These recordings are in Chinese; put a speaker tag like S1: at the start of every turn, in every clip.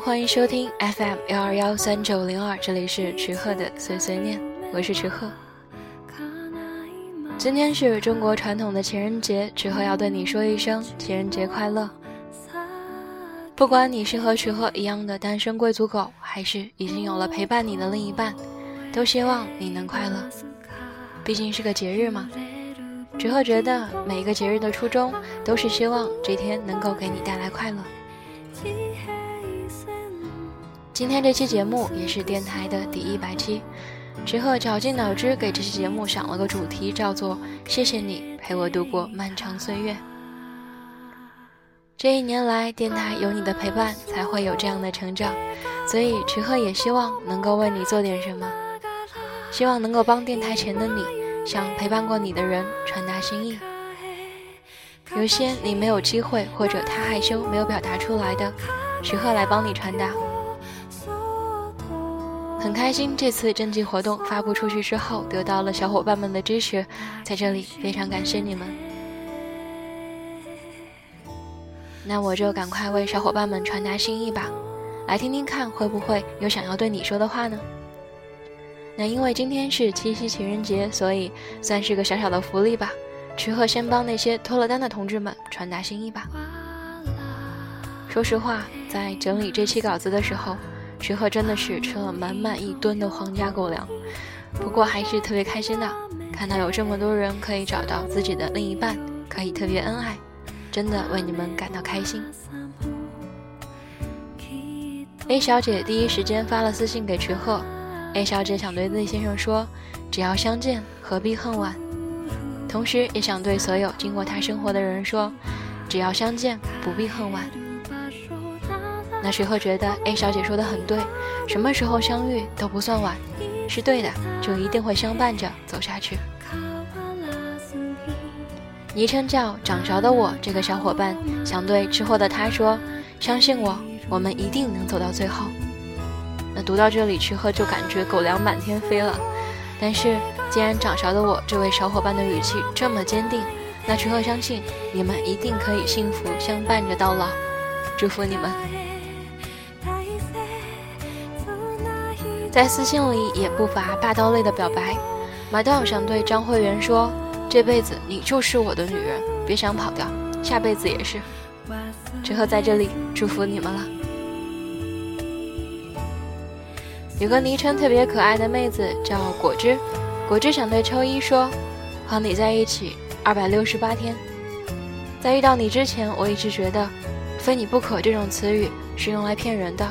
S1: 欢迎收听 FM 幺二幺三九零二，这里是池鹤的碎碎念，我是池鹤。今天是中国传统的情人节，池鹤要对你说一声情人节快乐。不管你是和池鹤一样的单身贵族狗，还是已经有了陪伴你的另一半，都希望你能快乐。毕竟是个节日嘛，池鹤觉得每一个节日的初衷都是希望这天能够给你带来快乐。今天这期节目也是电台的第一百期，池鹤绞尽脑汁给这期节目想了个主题，叫做“谢谢你陪我度过漫长岁月”。这一年来，电台有你的陪伴，才会有这样的成长，所以池鹤也希望能够为你做点什么，希望能够帮电台前的你，向陪伴过你的人传达心意。有些你没有机会，或者他害羞没有表达出来的，池鹤来帮你传达。很开心，这次征集活动发布出去之后，得到了小伙伴们的支持，在这里非常感谢你们。那我就赶快为小伙伴们传达心意吧，来听听看会不会有想要对你说的话呢？那因为今天是七夕情人节，所以算是个小小的福利吧。池鹤先帮那些脱了单的同志们传达心意吧。说实话，在整理这期稿子的时候。池鹤真的是吃了满满一吨的皇家狗粮，不过还是特别开心的，看到有这么多人可以找到自己的另一半，可以特别恩爱，真的为你们感到开心。A 小姐第一时间发了私信给池鹤，A 小姐想对 Z 先生说：只要相见，何必恨晚？同时也想对所有经过他生活的人说：只要相见，不必恨晚。那池鹤觉得 A 小姐说的很对，什么时候相遇都不算晚，是对的，就一定会相伴着走下去。昵称叫掌勺的我这个小伙伴想对吃货的他说：相信我，我们一定能走到最后。那读到这里，池鹤就感觉狗粮满天飞了。但是既然掌勺的我这位小伙伴的语气这么坚定，那池鹤相信你们一定可以幸福相伴着到老，祝福你们。在私信里也不乏霸道类的表白，马道想对张慧媛说：“这辈子你就是我的女人，别想跑掉，下辈子也是。”之后在这里祝福你们了。有个昵称特别可爱的妹子叫果汁，果汁想对秋衣说：“和你在一起二百六十八天，在遇到你之前，我一直觉得‘非你不可’这种词语是用来骗人的。”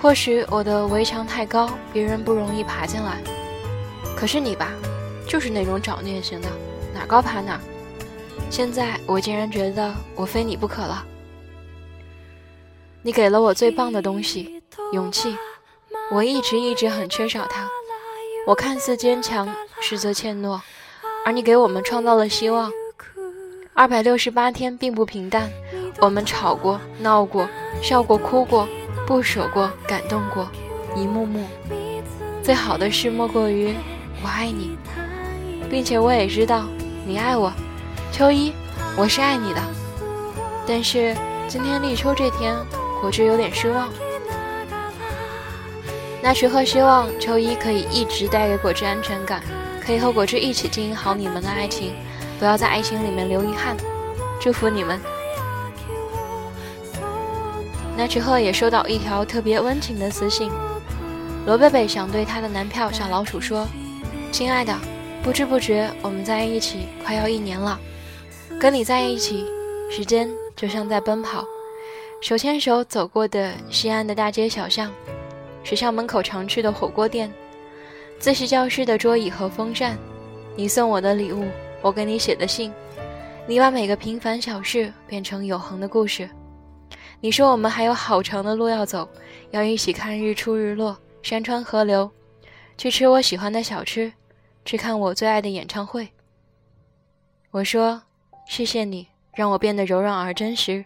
S1: 或许我的围墙太高，别人不容易爬进来。可是你吧，就是那种找虐型的，哪高爬哪。现在我竟然觉得我非你不可了。你给了我最棒的东西，勇气。我一直一直很缺少它。我看似坚强，实则怯懦，而你给我们创造了希望。二百六十八天并不平淡，我们吵过、闹过、笑过、哭过。不舍过，感动过，一幕幕。最好的事莫过于我爱你，并且我也知道你爱我。秋衣，我是爱你的。但是今天立秋这天，果汁有点失望。那徐鹤希望秋衣可以一直带给果汁安全感，可以和果汁一起经营好你们的爱情，不要在爱情里面留遗憾。祝福你们。那之后也收到一条特别温情的私信，罗贝贝想对她的男票小老鼠说：“亲爱的，不知不觉我们在一起快要一年了，跟你在一起，时间就像在奔跑，手牵手走过的西安的大街小巷，学校门口常去的火锅店，自习教室的桌椅和风扇，你送我的礼物，我给你写的信，你把每个平凡小事变成永恒的故事。”你说我们还有好长的路要走，要一起看日出日落、山川河流，去吃我喜欢的小吃，去看我最爱的演唱会。我说谢谢你，让我变得柔软而真实，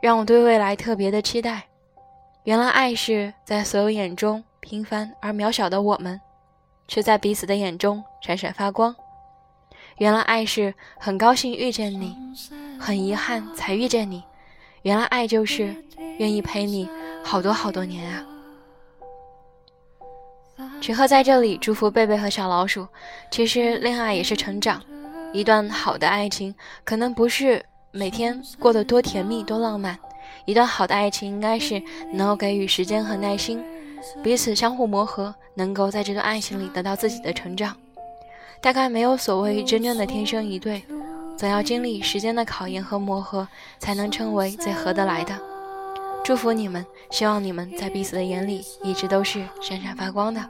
S1: 让我对未来特别的期待。原来爱是在所有眼中平凡而渺小的我们，却在彼此的眼中闪闪发光。原来爱是很高兴遇见你，很遗憾才遇见你。原来爱就是愿意陪你
S2: 好多好多年啊！池鹤在这里祝福贝贝和小老鼠。其实恋爱也是成长，一段好的爱情可能不是每天过得多甜蜜多浪漫，一段好的爱情应该是能够给予时间和耐心，彼此相互磨合，能够在这段爱情里得到自己的成长。大概没有所谓真正的天生一对，总要经历时间的考验和磨合，才能称为最合得来的。祝福你们，希望你们在彼此的眼里一直都是闪闪发光的。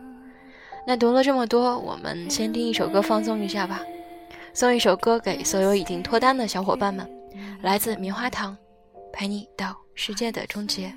S2: 那读了这么多，我们先听一首歌放松一下吧。送一首歌给所有已经脱单的小伙伴们，来自棉花糖，陪你到世界的终结。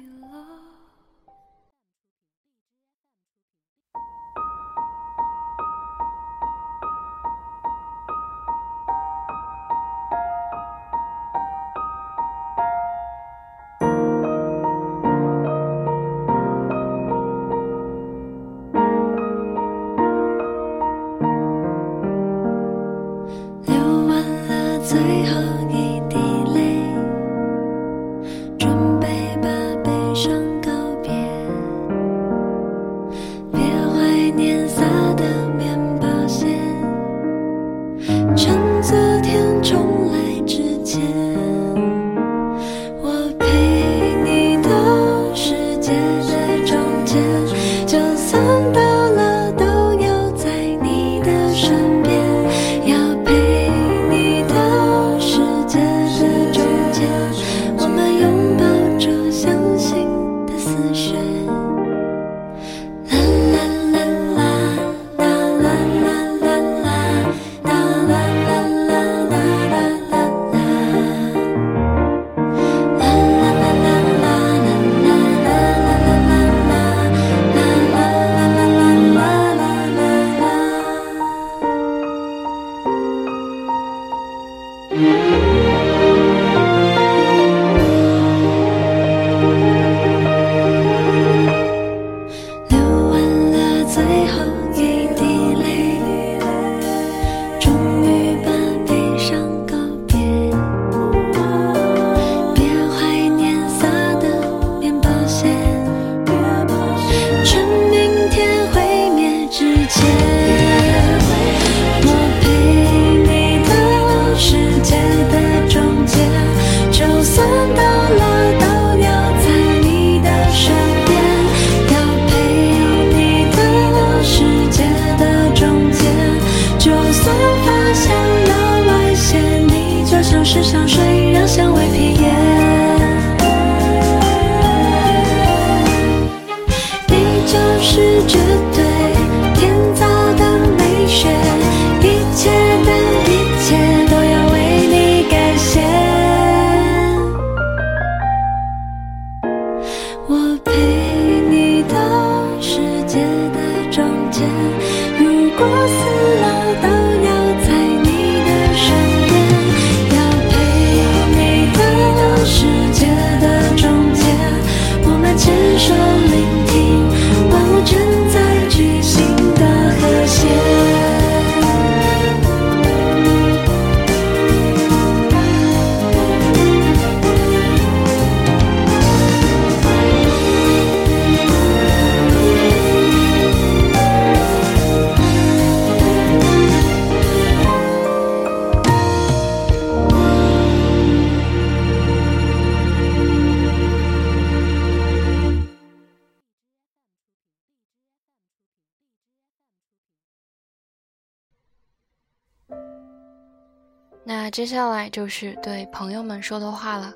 S2: 那接下来就是对朋友们说的话了。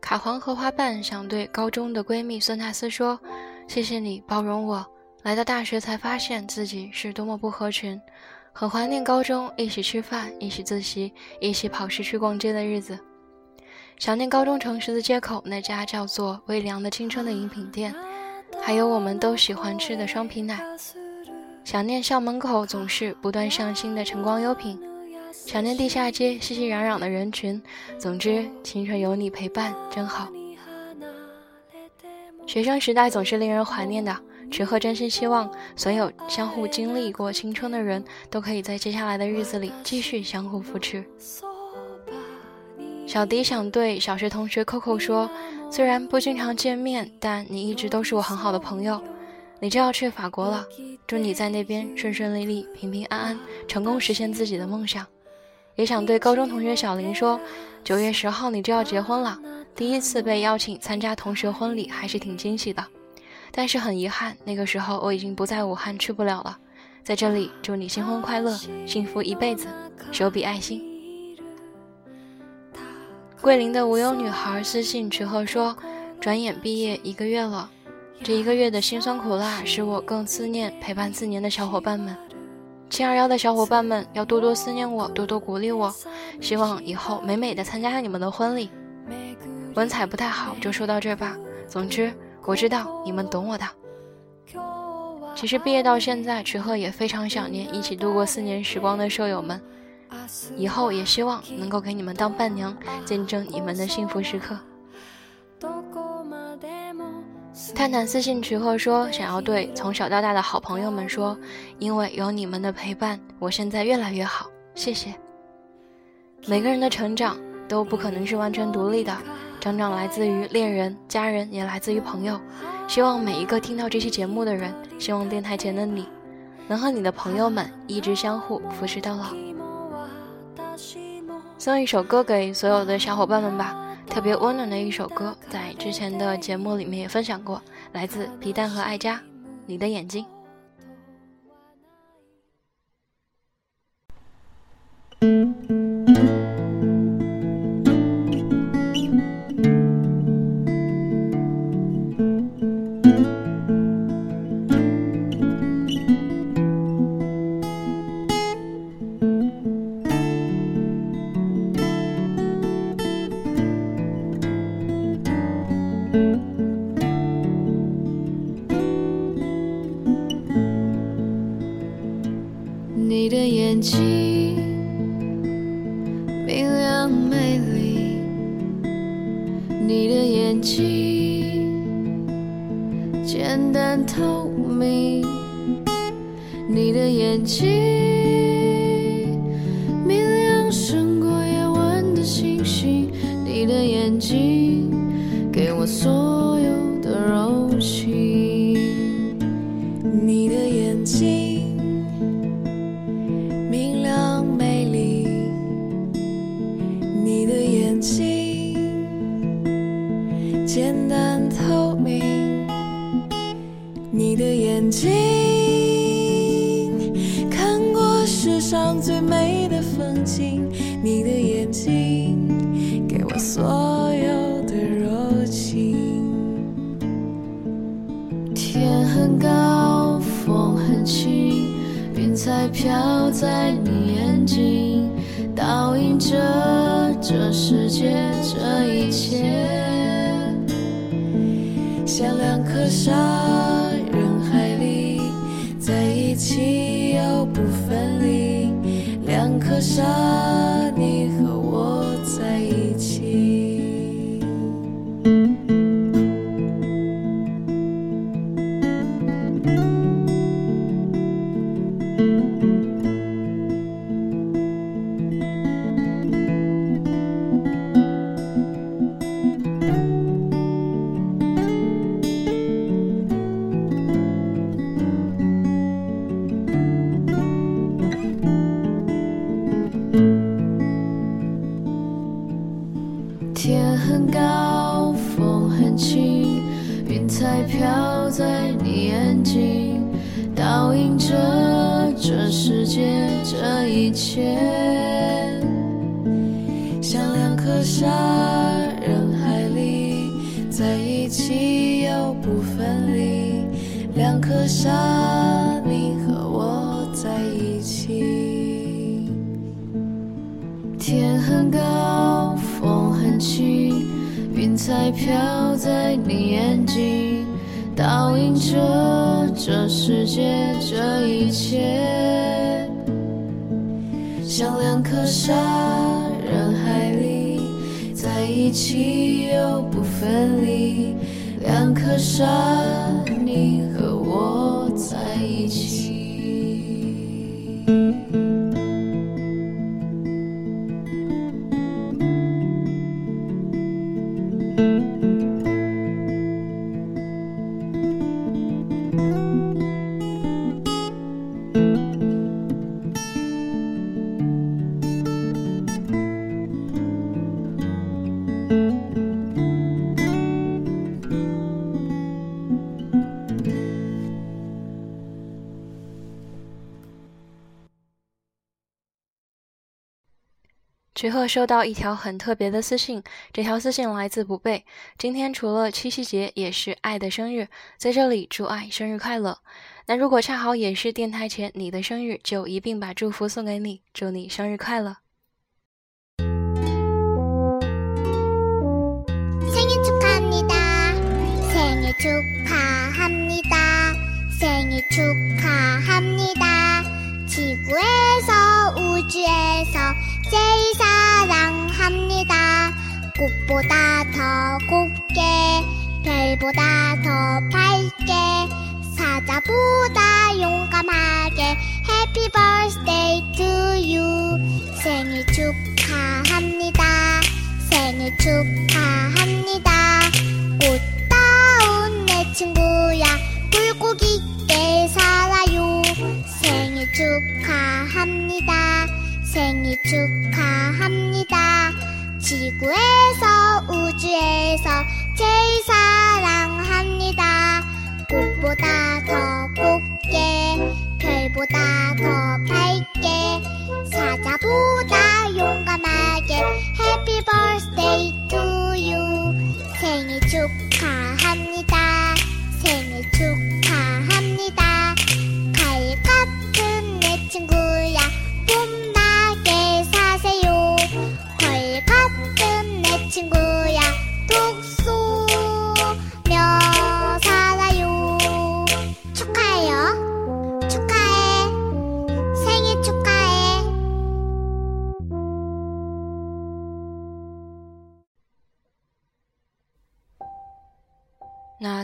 S2: 卡皇荷花瓣想对高中的闺蜜孙塔斯说：“谢谢你包容我，来到大学才发现自己是多么不合群，很怀念高中一起吃饭、一起自习、一起跑市区逛街的日子，想念高中城十字街口那家叫做微凉的青春的饮品店，还有我们都喜欢吃的双皮奶，想念校门口总是不断上新的晨光优品。”想念地下街熙熙攘攘的人群，总之青春有你陪伴真好。学生时代总是令人怀念的，池鹤真心希望所有相互经历过青春的人都可以在接下来的日子里继续相互扶持。
S1: 小迪想对小学同学 Coco 说：“虽然不经常见面，但你一直都是我很好的朋友。你就要去法国了，祝你在那边顺顺利利、平平安安，成功实现自己的梦想。”也想对高中同学小林说：“九月十号你就要结婚了，第一次被邀请参加同学婚礼，还是挺惊喜的。但是很遗憾，那个时候我已经不在武汉，去不了了。在这里祝你新婚快乐，幸福一辈子，手比爱心。”桂林的无忧女孩私信池鹤说：“转眼毕业一个月了，这一个月的辛酸苦辣，使我更思念陪伴四年的小伙伴们。七二幺的小伙伴们要多多思念我，多多鼓励我，希望以后美美的参加你们的婚礼。文采不太好，就说到这吧。总之，我知道你们懂我的。其实毕业到现在，池鹤也非常想念一起度过四年时光的舍友们。”以后也希望能够给你们当伴娘，见证你们的幸福时刻。探探私信池鹤说：“想要对从小到大的好朋友们说，因为有你们的陪伴，我现在越来越好。谢谢。每个人的成长都不可能是完全独立的，成长来自于恋人、家人，也来自于朋友。希望每一个听到这期节目的人，希望电台前的你，能和你的朋友们一直相互扶持到老。”送一首歌给所有的小伙伴们吧，特别温暖的一首歌，在之前的节目里面也分享过，来自皮蛋和艾佳，《你的眼睛》。
S3: 睛，看过世上最美的风景，你的眼睛给我所有的热情。天很高，风很轻，云彩飘在你眼睛，倒映着这世界这一切，像两颗沙。留下你倒映着这世界这一切，像两颗沙，人海里在一起又不分离。两颗沙，你和我在一起，天很高，风很轻，云彩飘在你眼睛。倒映着这世界这一切，像两颗沙，人海里在一起又不分离，两颗沙，你和我。
S1: 池鹤收到一条很特别的私信，这条私信来自不备。今天除了七夕节，也是爱的生日，在这里祝爱生日快乐。那如果恰好也是电台前你的生日，就一并把祝福送给你，祝你生日快乐。
S4: 생일축하합니다 생일 축하합니다 생일 축하합니다 지구에서 우주에서 제일 사랑합니다 꽃보다 더 곱게 별보다 더 밝게 사자보다 용감하게 birthday to you. 생일 축하합니다. 생일 축하합니다. 꽃다운 내 친구야. 있게 살아요. 생일 축하합니다. 생일 축하합니다 지구에서 우주에서 제일 사랑합니다. 꽃보다 더 곱게 별보다 더 밝게 사자보다 용감하게 birthday to you. 생일 축하합니다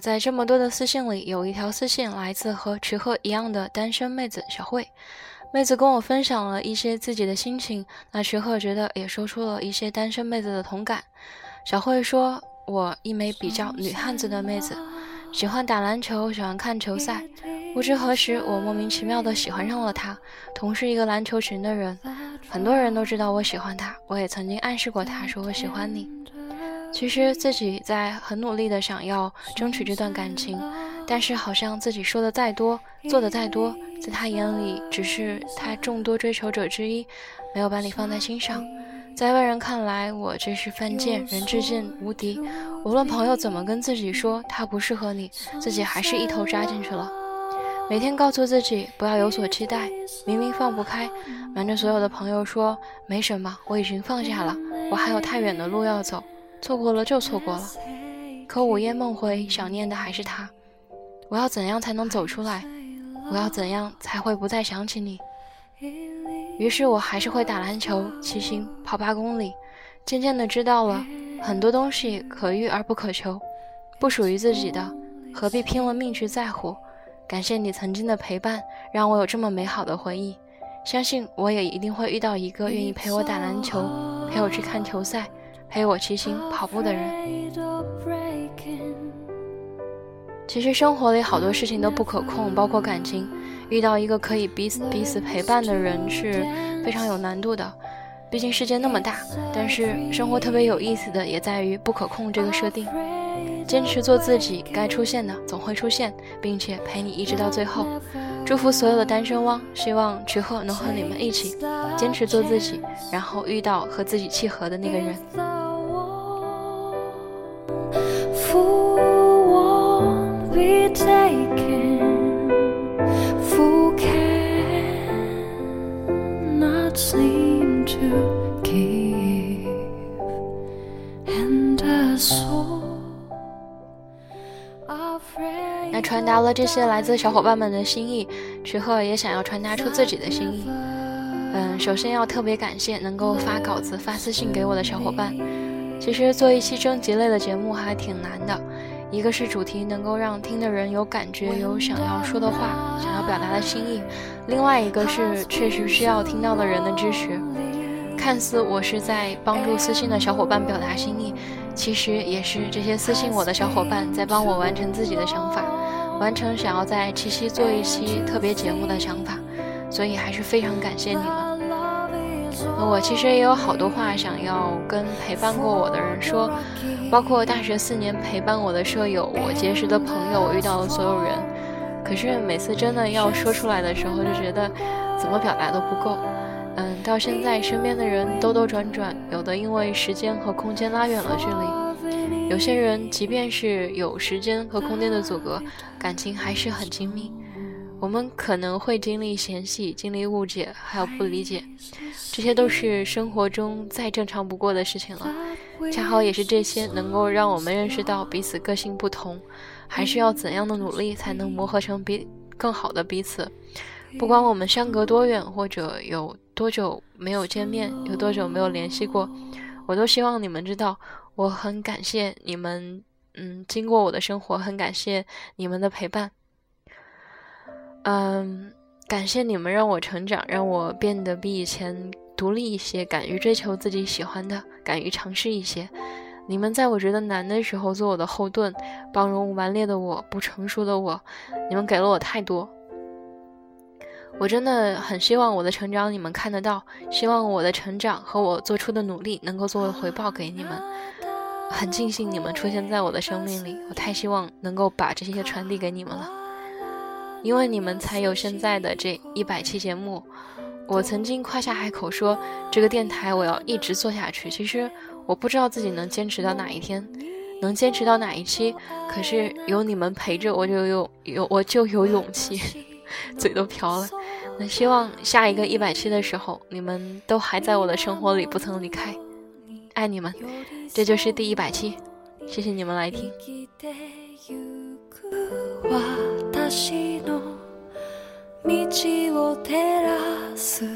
S1: 在这么多的私信里，有一条私信来自和池鹤一样的单身妹子小慧。妹子跟我分享了一些自己的心情，那池鹤觉得也说出了一些单身妹子的同感。小慧说：“我一枚比较女汉子的妹子，喜欢打篮球，喜欢看球赛。不知何时，我莫名其妙的喜欢上了他，同是一个篮球群的人。很多人都知道我喜欢他，我也曾经暗示过他说我喜欢你。”其实自己在很努力的想要争取这段感情，但是好像自己说的再多，做的再多，在他眼里只是他众多追求者之一，没有把你放在心上。在外人看来，我这是犯贱，人至贱无敌。无论朋友怎么跟自己说他不适合你，自己还是一头扎进去了。每天告诉自己不要有所期待，明明放不开，瞒着所有的朋友说没什么，我已经放下了，我还有太远的路要走。错过了就错过了，可午夜梦回，想念的还是他。我要怎样才能走出来？我要怎样才会不再想起你？于是我还是会打篮球、骑行、跑八公里。渐渐的知道了很多东西可遇而不可求，不属于自己的，何必拼了命去在乎？感谢你曾经的陪伴，让我有这么美好的回忆。相信我也一定会遇到一个愿意陪我打篮球、陪我去看球赛。陪我骑行、跑步的人，其实生活里好多事情都不可控，包括感情。遇到一个可以彼此彼此陪伴的人是非常有难度的，毕竟世界那么大。但是生活特别有意思的也在于不可控这个设定。坚持做自己，该出现的总会出现，并且陪你一直到最后。祝福所有的单身汪，希望池鹤能和你们一起坚持做自己，然后遇到和自己契合的那个人。那传达了这些来自小伙伴们的心意，池鹤也想要传达出自己的心意。嗯，首先要特别感谢能够发稿子、发私信给我的小伙伴。其实做一期征集类的节目还挺难的，一个是主题能够让听的人有感觉、有想要说的话、想要表达的心意；另外一个是确实需要听到的人的支持。看似我是在帮助私信的小伙伴表达心意，其实也是这些私信我的小伙伴在帮我完成自己的想法。完成想要在七夕做一期特别节目的想法，所以还是非常感谢你们。我其实也有好多话想要跟陪伴过我的人说，包括大学四年陪伴我的舍友，我结识的朋友，我遇到的所有人。可是每次真的要说出来的时候，就觉得怎么表达都不够。嗯，到现在，身边的人兜兜转转，有的因为时间和空间拉远了距离，有些人即便是有时间和空间的阻隔，感情还是很亲密。我们可能会经历嫌隙，经历误解，还有不理解，这些都是生活中再正常不过的事情了。恰好也是这些，能够让我们认识到彼此个性不同，还是要怎样的努力才能磨合成比更好的彼此。不管我们相隔多远，或者有多久没有见面，有多久没有联系过，我都希望你们知道，我很感谢你们，嗯，经过我的生活，很感谢你们的陪伴。嗯，感谢你们让我成长，让我变得比以前独立一些，敢于追求自己喜欢的，敢于尝试一些。你们在我觉得难的时候做我的后盾，包容顽劣的我，不成熟的我。你们给了我太多，我真的很希望我的成长你们看得到，希望我的成长和我做出的努力能够作为回报给你们。很庆幸你们出现在我的生命里，我太希望能够把这些传递给你们了。因为你们才有现在的这一百期节目。我曾经夸下海口说，这个电台我要一直做下去。其实我不知道自己能坚持到哪一天，能坚持到哪一期。可是有你们陪着，我就有有我就有勇气，嘴都瓢了。那希望下一个一百期的时候，你们都还在我的生活里，不曾离开。爱你们，这就是第一百期。谢谢你们来听。私の道を照らす